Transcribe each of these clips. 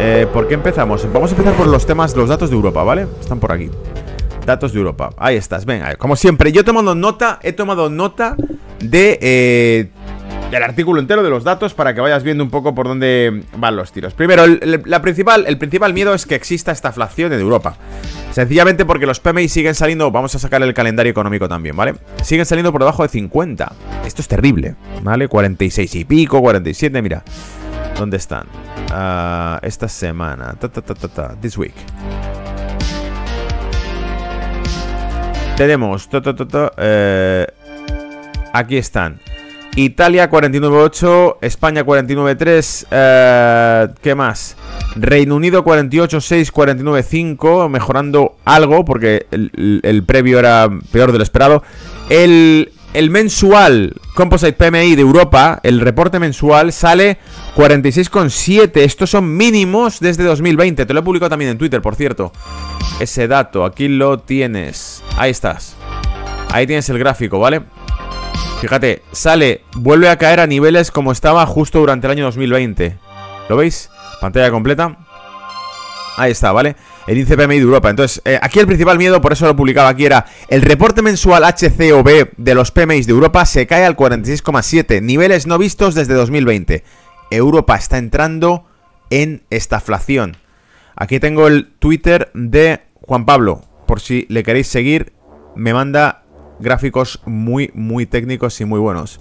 Eh, ¿Por qué empezamos? Vamos a empezar por los temas, los datos de Europa, ¿vale? Están por aquí. Datos de Europa. Ahí estás, venga. Como siempre, yo he tomado nota, he tomado nota de eh, el artículo entero de los datos para que vayas viendo un poco por dónde van los tiros. Primero, el, la principal, el principal miedo es que exista esta inflación en Europa. Sencillamente porque los PMI siguen saliendo, vamos a sacar el calendario económico también, ¿vale? Siguen saliendo por debajo de 50. Esto es terrible, ¿vale? 46 y pico, 47, mira. ¿Dónde están? Uh, esta semana. This week. Tenemos. Eh, aquí están. Italia 49.8, España 49.3, eh, ¿qué más? Reino Unido 48.6, 49.5, mejorando algo porque el, el, previo era peor de lo esperado. El, el mensual Composite PMI de Europa, el reporte mensual, sale 46,7. Estos son mínimos desde 2020. Te lo he publicado también en Twitter, por cierto. Ese dato, aquí lo tienes. Ahí estás. Ahí tienes el gráfico, ¿vale? Fíjate, sale, vuelve a caer a niveles como estaba justo durante el año 2020. ¿Lo veis? Pantalla completa. Ahí está, ¿vale? El índice PMI de Europa. Entonces, eh, aquí el principal miedo, por eso lo publicaba aquí, era el reporte mensual HCOB de los PMI de Europa se cae al 46,7, niveles no vistos desde 2020. Europa está entrando en estaflación. Aquí tengo el Twitter de Juan Pablo, por si le queréis seguir, me manda gráficos muy, muy técnicos y muy buenos.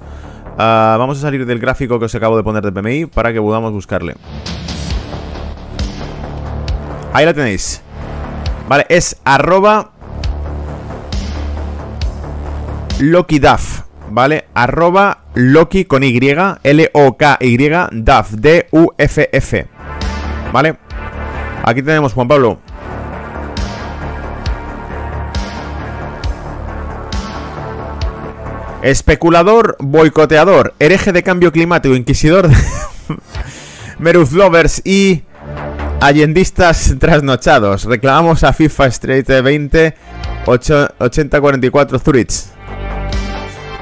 Uh, vamos a salir del gráfico que os acabo de poner de PMI para que podamos buscarle. Ahí la tenéis. Vale, es arroba LokiDAF, ¿vale? Arroba Loki con Y, L-O-K-Y, DAF, D-U-F-F, ¿vale? Aquí tenemos, Juan Pablo, Especulador, boicoteador, hereje de cambio climático, inquisidor de Lovers y allendistas trasnochados. Reclamamos a FIFA Street 20 8044 Zurich.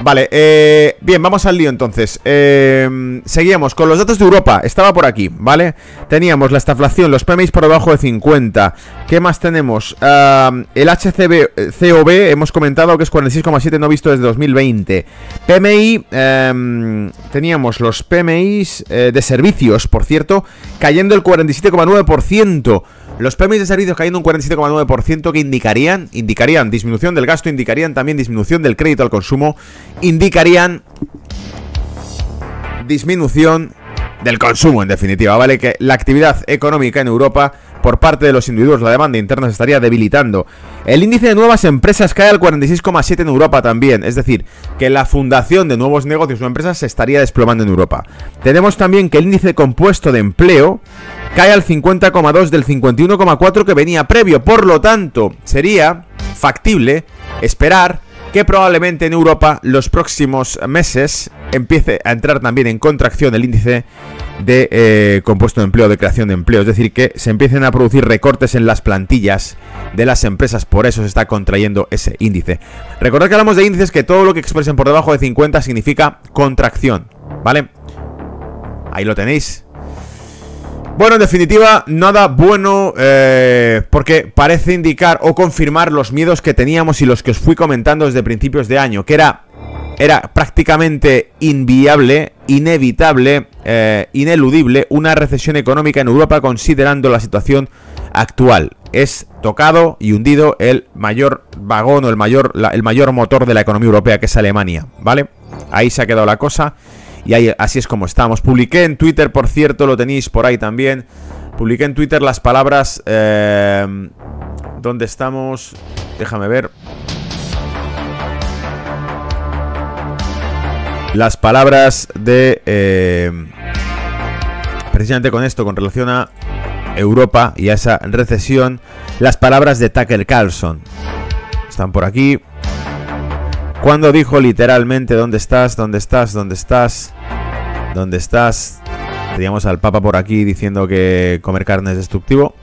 Vale, eh, bien, vamos al lío entonces. Eh, seguíamos con los datos de Europa. Estaba por aquí, ¿vale? Teníamos la estaflación, los PMI por debajo de 50. ¿Qué más tenemos? El HCB, COB, hemos comentado que es 46,7 no visto desde 2020. PMI, eh, teníamos los PMIs eh, de servicios, por cierto, cayendo el 47,9%. Los PMI de servicios cayendo un 47,9% que indicarían, indicarían disminución del gasto, indicarían también disminución del crédito al consumo, indicarían disminución del consumo en definitiva, ¿vale? Que la actividad económica en Europa por parte de los individuos, la demanda interna se estaría debilitando. El índice de nuevas empresas cae al 46,7 en Europa también, es decir, que la fundación de nuevos negocios o empresas se estaría desplomando en Europa. Tenemos también que el índice compuesto de empleo cae al 50,2 del 51,4 que venía previo. Por lo tanto, sería factible esperar que probablemente en Europa los próximos meses empiece a entrar también en contracción el índice de eh, compuesto de empleo, de creación de empleo. Es decir, que se empiecen a producir recortes en las plantillas de las empresas. Por eso se está contrayendo ese índice. Recordad que hablamos de índices que todo lo que expresen por debajo de 50 significa contracción. ¿Vale? Ahí lo tenéis. Bueno, en definitiva, nada bueno eh, porque parece indicar o confirmar los miedos que teníamos y los que os fui comentando desde principios de año, que era, era prácticamente inviable, inevitable, eh, ineludible una recesión económica en Europa considerando la situación actual. Es tocado y hundido el mayor vagón o el mayor, el mayor motor de la economía europea, que es Alemania, ¿vale? Ahí se ha quedado la cosa. Y ahí, así es como estamos. Publiqué en Twitter, por cierto, lo tenéis por ahí también. Publiqué en Twitter las palabras... Eh, ¿Dónde estamos? Déjame ver. Las palabras de... Eh, precisamente con esto, con relación a Europa y a esa recesión. Las palabras de Tucker Carlson. Están por aquí. Cuando dijo literalmente, ¿dónde estás? ¿Dónde estás? ¿Dónde estás? ¿Dónde estás? Teníamos al Papa por aquí diciendo que comer carne es destructivo.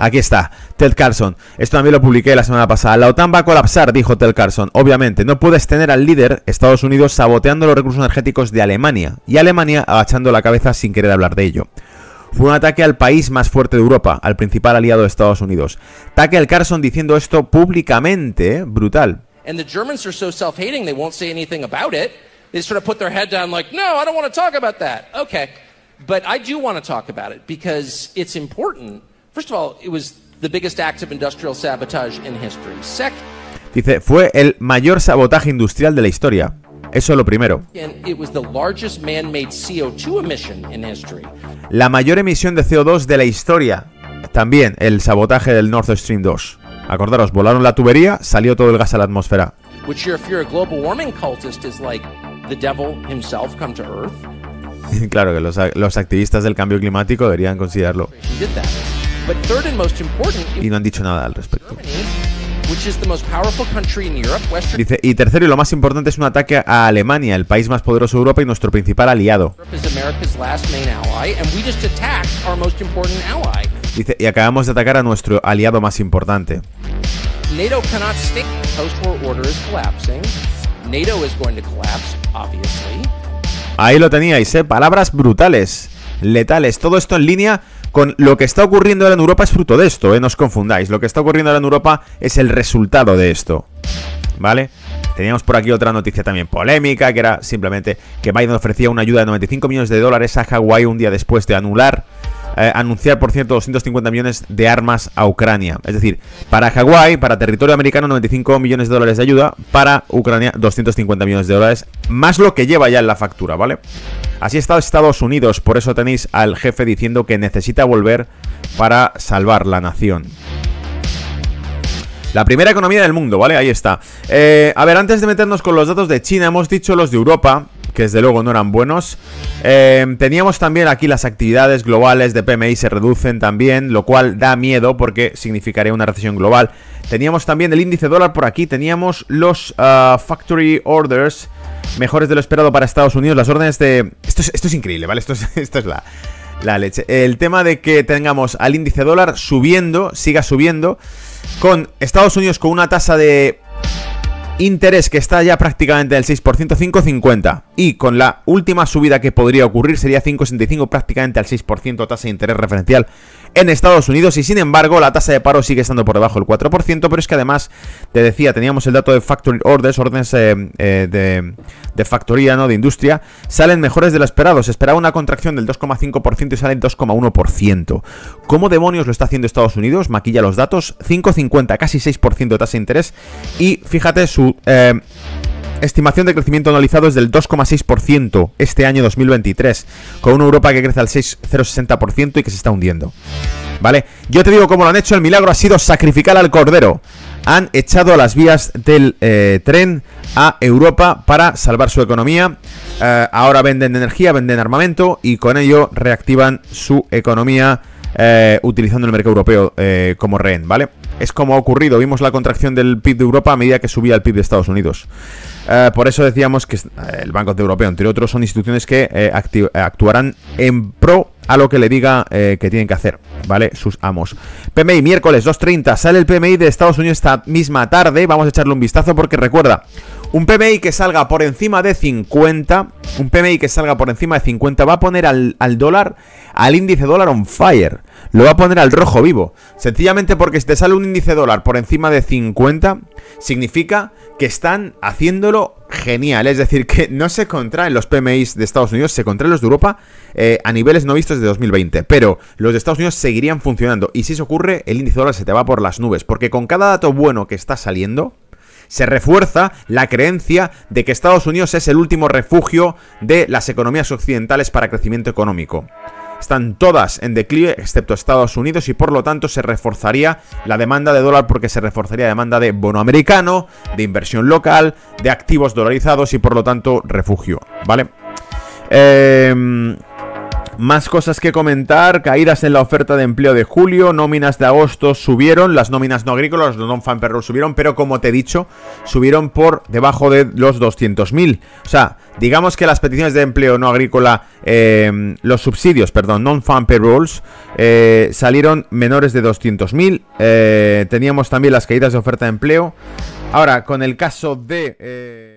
Aquí está. Ted Carlson, esto también lo publiqué la semana pasada. La OTAN va a colapsar, dijo Ted Carlson. Obviamente, no puedes tener al líder, Estados Unidos, saboteando los recursos energéticos de Alemania y Alemania agachando la cabeza sin querer hablar de ello. Fue un ataque al país más fuerte de Europa, al principal aliado de Estados Unidos. Tucker Carlson diciendo esto públicamente, brutal. And the Germans are so self-hating they won't say anything about it. They sort of put their head down like, "No, I don't want to talk about that." Okay. But I do want to talk about it because it's important. First of all, it was the biggest act of industrial sabotage in history. Second, Dice, fue el mayor sabotaje industrial de la historia. Eso es lo primero. it was the largest man-made CO2 emission in history. La mayor emisión de CO2 de la historia. También el sabotaje del Nord Stream 2. Acordaros, volaron la tubería, salió todo el gas a la atmósfera. Which, if you're a global warming cultist, is like the devil himself come to Earth. claro que los, los activistas del cambio climático deberían considerarlo. He did that. But third and most important, Y no han dicho nada al respecto. Dice, y tercero y lo más importante es un ataque a Alemania, el país más poderoso de Europa y nuestro principal aliado. Dice, y acabamos de atacar a nuestro aliado más importante. NATO cannot stay. Post-war order is collapsing. NATO is going to collapse. Ahí lo teníais, ¿eh? Palabras brutales, letales. Todo esto en línea con lo que está ocurriendo ahora en Europa es fruto de esto, ¿eh? No os confundáis. Lo que está ocurriendo ahora en Europa es el resultado de esto. ¿Vale? Teníamos por aquí otra noticia también polémica, que era simplemente que Biden ofrecía una ayuda de 95 millones de dólares a Hawái un día después de anular, eh, anunciar, por cierto, 250 millones de armas a Ucrania. Es decir, para Hawái, para territorio americano, 95 millones de dólares de ayuda, para Ucrania, 250 millones de dólares, más lo que lleva ya en la factura, ¿vale? Así está Estados Unidos, por eso tenéis al jefe diciendo que necesita volver para salvar la nación. La primera economía del mundo, ¿vale? Ahí está. Eh, a ver, antes de meternos con los datos de China, hemos dicho los de Europa, que desde luego no eran buenos. Eh, teníamos también aquí las actividades globales de PMI se reducen también, lo cual da miedo porque significaría una recesión global. Teníamos también el índice dólar por aquí, teníamos los uh, factory orders mejores de lo esperado para Estados Unidos, las órdenes de... Esto es, esto es increíble, ¿vale? Esto es, esto es la, la leche. El tema de que tengamos al índice dólar subiendo, siga subiendo, con Estados Unidos con una tasa de interés que está ya prácticamente del 6%, 5,50. Y con la última subida que podría ocurrir sería 5,65 prácticamente al 6% tasa de interés referencial en Estados Unidos y sin embargo la tasa de paro sigue estando por debajo del 4%, pero es que además, te decía, teníamos el dato de factory orders, órdenes eh, eh, de, de, factoría, ¿no? De industria, salen mejores de lo esperado. Se esperaba una contracción del 2,5% y salen 2,1%. ¿Cómo demonios lo está haciendo Estados Unidos? Maquilla los datos, 5,50, casi 6% de tasa de interés y fíjate su... Eh, estimación de crecimiento anualizado es del 2,6% este año 2023, con una Europa que crece al 6,060% y que se está hundiendo. ¿Vale? Yo te digo cómo lo han hecho, el milagro ha sido sacrificar al cordero. Han echado las vías del eh, tren a Europa para salvar su economía. Eh, ahora venden energía, venden armamento y con ello reactivan su economía eh, utilizando el mercado europeo como rehén, ¿vale? Es como ha ocurrido, vimos la contracción del PIB de Europa a medida que subía el PIB de Estados Unidos. Eh, por eso decíamos que el Banco Europeo, entre otros, son instituciones que eh, actuarán en pro a lo que le diga eh, que tienen que hacer, ¿vale? Sus amos. PMI, miércoles 2.30, sale el PMI de Estados Unidos esta misma tarde, vamos a echarle un vistazo porque recuerda, un PMI que salga por encima de 50, un PMI que salga por encima de 50 va a poner al, al dólar, al índice dólar on fire, lo va a poner al rojo vivo, sencillamente porque si te sale un índice dólar por encima de 50, significa que están haciéndolo genial. Es decir, que no se contraen los PMIs de Estados Unidos, se contraen los de Europa eh, a niveles no vistos de 2020. Pero los de Estados Unidos seguirían funcionando. Y si eso ocurre, el índice dólar se te va por las nubes. Porque con cada dato bueno que está saliendo, se refuerza la creencia de que Estados Unidos es el último refugio de las economías occidentales para crecimiento económico. Están todas en declive, excepto Estados Unidos, y por lo tanto se reforzaría la demanda de dólar porque se reforzaría la demanda de bono americano, de inversión local, de activos dolarizados y por lo tanto refugio, ¿vale? Eh, Más cosas que comentar, caídas en la oferta de empleo de julio, nóminas de agosto subieron, las nóminas no agrícolas, los non-fan subieron, pero como te he dicho, subieron por debajo de los 200.000. O sea, digamos que las peticiones de empleo no agrícola, eh, los subsidios, perdón, non-fan payrolls, eh, salieron menores de 200.000. Eh, teníamos también las caídas de oferta de empleo. Ahora, con el caso de...